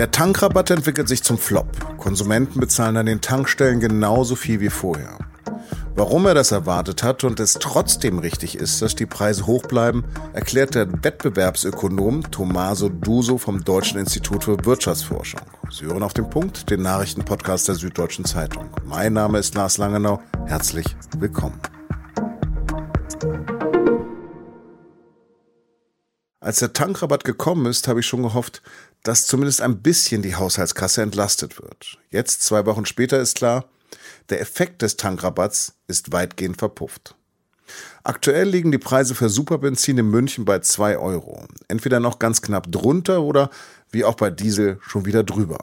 Der Tankrabatt entwickelt sich zum Flop. Konsumenten bezahlen an den Tankstellen genauso viel wie vorher. Warum er das erwartet hat und es trotzdem richtig ist, dass die Preise hoch bleiben, erklärt der Wettbewerbsökonom Tommaso Duso vom Deutschen Institut für Wirtschaftsforschung. Sie hören auf den Punkt, den Nachrichtenpodcast der Süddeutschen Zeitung. Mein Name ist Lars Langenau. Herzlich willkommen. Als der Tankrabatt gekommen ist, habe ich schon gehofft, dass zumindest ein bisschen die Haushaltskasse entlastet wird. Jetzt, zwei Wochen später, ist klar, der Effekt des Tankrabatts ist weitgehend verpufft. Aktuell liegen die Preise für Superbenzin in München bei 2 Euro. Entweder noch ganz knapp drunter oder wie auch bei Diesel schon wieder drüber.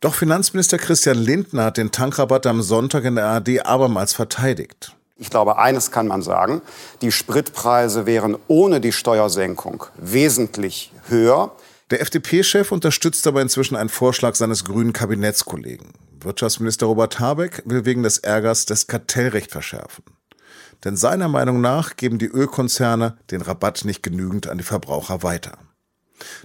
Doch Finanzminister Christian Lindner hat den Tankrabatt am Sonntag in der ARD abermals verteidigt. Ich glaube, eines kann man sagen, die Spritpreise wären ohne die Steuersenkung wesentlich höher. Der FDP-Chef unterstützt aber inzwischen einen Vorschlag seines grünen Kabinettskollegen. Wirtschaftsminister Robert Habeck will wegen des Ärgers das Kartellrecht verschärfen. Denn seiner Meinung nach geben die Ölkonzerne den Rabatt nicht genügend an die Verbraucher weiter.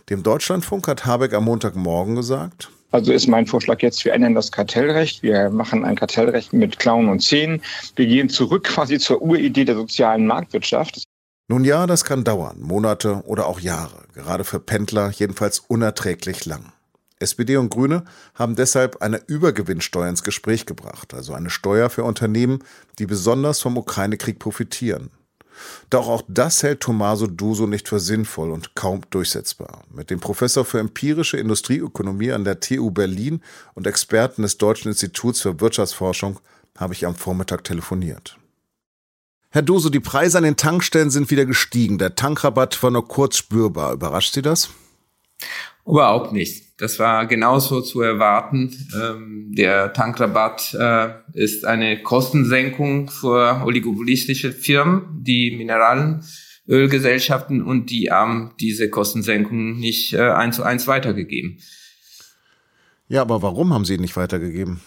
Dem Deutschlandfunk hat Habeck am Montagmorgen gesagt, also ist mein Vorschlag jetzt, wir ändern das Kartellrecht. Wir machen ein Kartellrecht mit Klauen und Zähnen. Wir gehen zurück quasi zur Uridee der sozialen Marktwirtschaft. Nun ja, das kann dauern, Monate oder auch Jahre, gerade für Pendler jedenfalls unerträglich lang. SPD und Grüne haben deshalb eine Übergewinnsteuer ins Gespräch gebracht, also eine Steuer für Unternehmen, die besonders vom Ukraine-Krieg profitieren. Doch auch das hält Tommaso Duso nicht für sinnvoll und kaum durchsetzbar. Mit dem Professor für empirische Industrieökonomie an der TU Berlin und Experten des Deutschen Instituts für Wirtschaftsforschung habe ich am Vormittag telefoniert. Herr Dose, die Preise an den Tankstellen sind wieder gestiegen. Der Tankrabatt war nur kurz spürbar. Überrascht Sie das? Überhaupt nicht. Das war genauso zu erwarten. Ähm, der Tankrabatt äh, ist eine Kostensenkung für oligopolistische Firmen, die Mineralölgesellschaften und die haben diese Kostensenkung nicht äh, eins zu eins weitergegeben. Ja, aber warum haben sie nicht weitergegeben?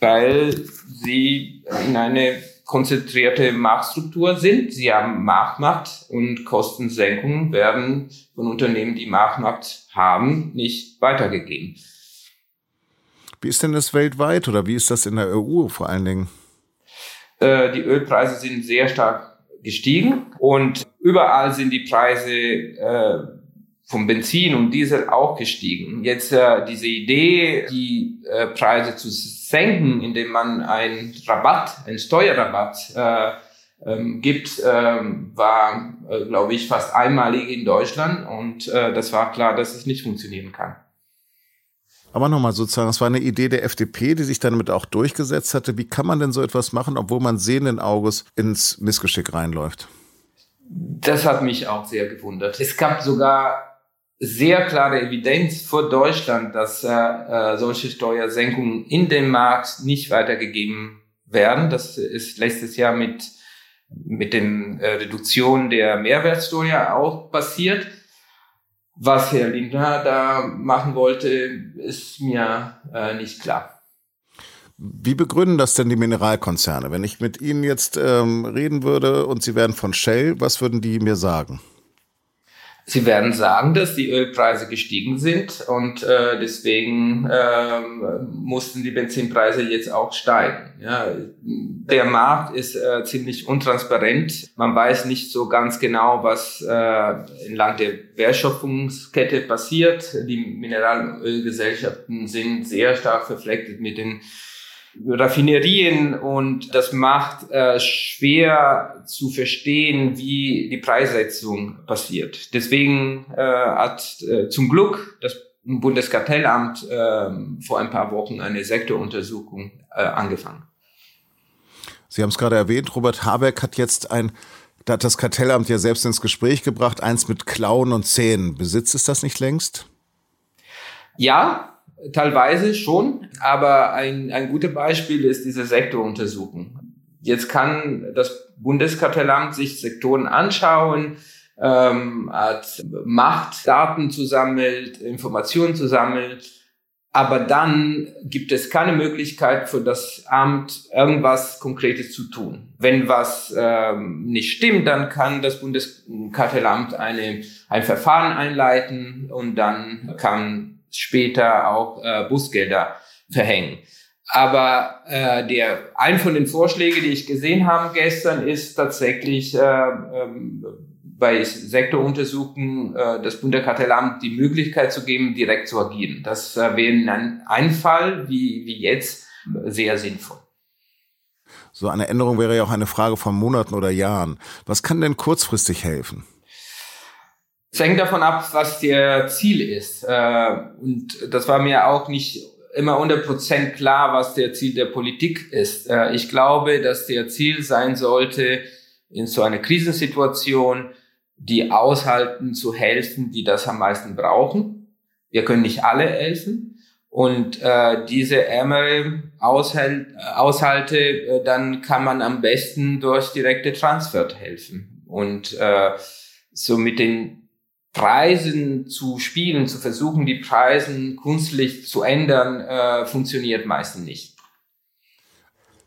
Weil sie in eine konzentrierte Marktstruktur sind. Sie haben Marktmacht und Kostensenkungen werden von Unternehmen, die Marktmacht haben, nicht weitergegeben. Wie ist denn das weltweit oder wie ist das in der EU vor allen Dingen? Äh, die Ölpreise sind sehr stark gestiegen und überall sind die Preise äh, vom Benzin und Diesel auch gestiegen. Jetzt äh, diese Idee, die äh, Preise zu senken, indem man einen Rabatt, einen Steuerrabatt äh, ähm, gibt, ähm, war, äh, glaube ich, fast einmalig in Deutschland und äh, das war klar, dass es nicht funktionieren kann. Aber nochmal sozusagen, das war eine Idee der FDP, die sich damit auch durchgesetzt hatte. Wie kann man denn so etwas machen, obwohl man sehenden Auges ins Missgeschick reinläuft? Das hat mich auch sehr gewundert. Es gab sogar sehr klare Evidenz vor Deutschland, dass äh, äh, solche Steuersenkungen in dem Markt nicht weitergegeben werden. Das ist letztes Jahr mit, mit den äh, Reduktion der Mehrwertsteuer auch passiert. Was Herr Lindner da machen wollte, ist mir äh, nicht klar. Wie begründen das denn die Mineralkonzerne? Wenn ich mit Ihnen jetzt ähm, reden würde und Sie wären von Shell, was würden die mir sagen? Sie werden sagen, dass die Ölpreise gestiegen sind und äh, deswegen ähm, mussten die Benzinpreise jetzt auch steigen. Ja, der Markt ist äh, ziemlich untransparent. Man weiß nicht so ganz genau, was äh, entlang der Wertschöpfungskette passiert. Die Mineralölgesellschaften sind sehr stark verflechtet mit den Raffinerien und das macht äh, schwer zu verstehen, wie die Preissetzung passiert. Deswegen äh, hat äh, zum Glück das Bundeskartellamt äh, vor ein paar Wochen eine Sektoruntersuchung äh, angefangen. Sie haben es gerade erwähnt, Robert Habeck hat jetzt ein, da hat das Kartellamt ja selbst ins Gespräch gebracht, eins mit Klauen und Zähnen. Besitzt es das nicht längst? Ja, Teilweise schon, aber ein, ein gutes Beispiel ist diese Sektoruntersuchung. Jetzt kann das Bundeskartellamt sich Sektoren anschauen, ähm, hat Machtdaten zusammelt, Informationen zusammelt, aber dann gibt es keine Möglichkeit für das Amt, irgendwas Konkretes zu tun. Wenn was ähm, nicht stimmt, dann kann das Bundeskartellamt eine, ein Verfahren einleiten und dann kann später auch äh, Busgelder verhängen. Aber äh, der ein von den Vorschlägen, die ich gesehen habe gestern, ist tatsächlich äh, ähm, bei Sektoruntersuchungen äh, das Bundeskartellamt die Möglichkeit zu geben, direkt zu agieren. Das äh, wäre ein, ein Fall wie, wie jetzt sehr sinnvoll. So eine Änderung wäre ja auch eine Frage von Monaten oder Jahren. Was kann denn kurzfristig helfen? Es hängt davon ab, was der Ziel ist. Äh, und das war mir auch nicht immer 100% klar, was der Ziel der Politik ist. Äh, ich glaube, dass der Ziel sein sollte, in so einer Krisensituation die aushalten zu helfen, die das am meisten brauchen. Wir können nicht alle helfen. Und äh, diese ärmere Aushalt, Aushalte, äh, dann kann man am besten durch direkte Transfer helfen. Und äh, so mit den Preisen zu spielen, zu versuchen, die Preisen kunstlich zu ändern, äh, funktioniert meistens nicht.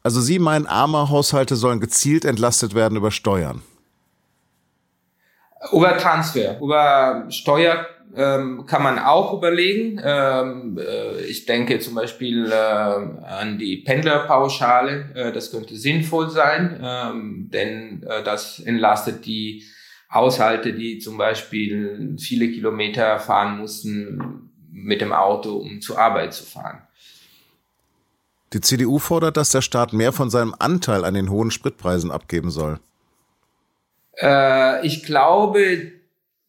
Also Sie meinen, arme Haushalte sollen gezielt entlastet werden über Steuern? Über Transfer, über Steuer ähm, kann man auch überlegen. Ähm, äh, ich denke zum Beispiel äh, an die Pendlerpauschale. Äh, das könnte sinnvoll sein, ähm, denn äh, das entlastet die Haushalte, die zum Beispiel viele Kilometer fahren mussten mit dem Auto, um zur Arbeit zu fahren. Die CDU fordert, dass der Staat mehr von seinem Anteil an den hohen Spritpreisen abgeben soll. Äh, ich glaube,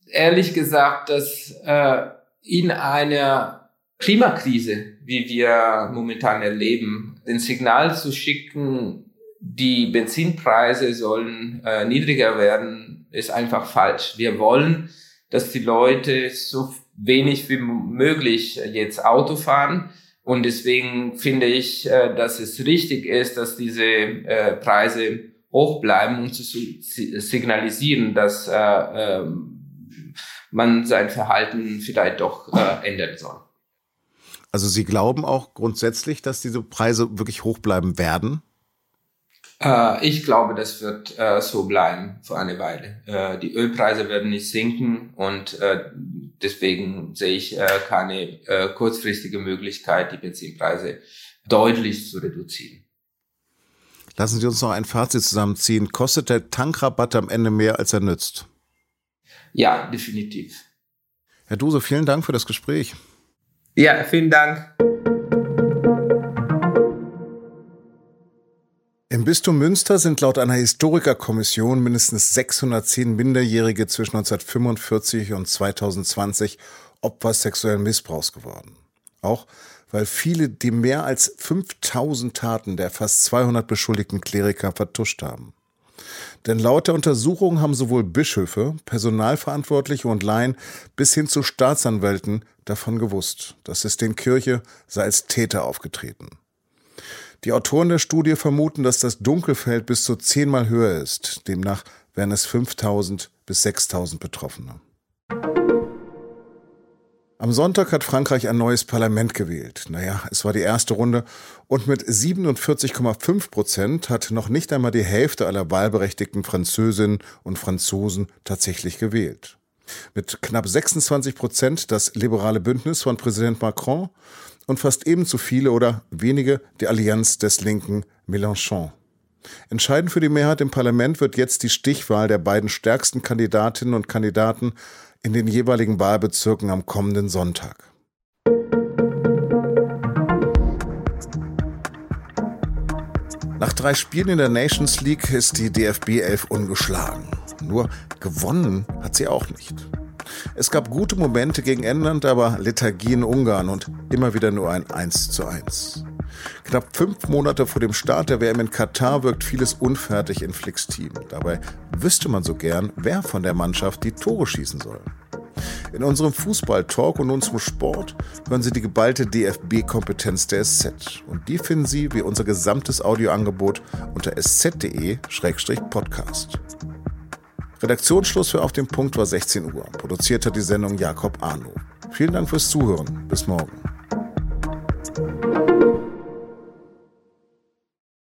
ehrlich gesagt, dass äh, in einer Klimakrise, wie wir momentan erleben, den Signal zu schicken, die Benzinpreise sollen äh, niedriger werden, ist einfach falsch. Wir wollen, dass die Leute so wenig wie möglich jetzt Auto fahren. Und deswegen finde ich, äh, dass es richtig ist, dass diese äh, Preise hoch bleiben und zu signalisieren, dass äh, ähm, man sein Verhalten vielleicht doch ändern soll. Also Sie glauben auch grundsätzlich, dass diese Preise wirklich hoch bleiben werden? Äh, ich glaube, das wird äh, so bleiben für eine Weile. Äh, die Ölpreise werden nicht sinken und deswegen sehe ich keine kurzfristige Möglichkeit, die Benzinpreise deutlich zu reduzieren. Lassen Sie uns noch ein Fazit zusammenziehen. Kostet der Tankrabatt am Ende mehr, als er nützt? Ja, definitiv. Herr Duse, vielen Dank für das Gespräch. Ja, vielen Dank. Im Bistum Münster sind laut einer Historikerkommission mindestens 610 Minderjährige zwischen 1945 und 2020 Opfer sexuellen Missbrauchs geworden. Auch weil viele die mehr als 5000 Taten der fast 200 beschuldigten Kleriker vertuscht haben. Denn laut der Untersuchung haben sowohl Bischöfe, Personalverantwortliche und Laien bis hin zu Staatsanwälten davon gewusst. Das System Kirche sei als Täter aufgetreten. Die Autoren der Studie vermuten, dass das Dunkelfeld bis zu zehnmal höher ist. Demnach wären es 5000 bis 6000 Betroffene. Am Sonntag hat Frankreich ein neues Parlament gewählt. Naja, es war die erste Runde und mit 47,5 Prozent hat noch nicht einmal die Hälfte aller wahlberechtigten Französinnen und Franzosen tatsächlich gewählt. Mit knapp 26 Prozent das liberale Bündnis von Präsident Macron und fast ebenso viele oder wenige die Allianz des linken Mélenchon. Entscheidend für die Mehrheit im Parlament wird jetzt die Stichwahl der beiden stärksten Kandidatinnen und Kandidaten in den jeweiligen Wahlbezirken am kommenden Sonntag. Nach drei Spielen in der Nations League ist die DFB 11 ungeschlagen. Nur gewonnen hat sie auch nicht. Es gab gute Momente gegen England, aber Lethargie in Ungarn und immer wieder nur ein 1 zu 1. Knapp fünf Monate vor dem Start der WM in Katar wirkt vieles unfertig in Flicks Team. Dabei wüsste man so gern, wer von der Mannschaft die Tore schießen soll. In unserem Fußball-Talk und unserem Sport hören Sie die geballte DFB-Kompetenz der SZ. Und die finden Sie wie unser gesamtes Audioangebot unter sz.de-podcast. Redaktionsschluss für Auf dem Punkt war 16 Uhr. Produziert hat die Sendung Jakob Arno. Vielen Dank fürs Zuhören. Bis morgen.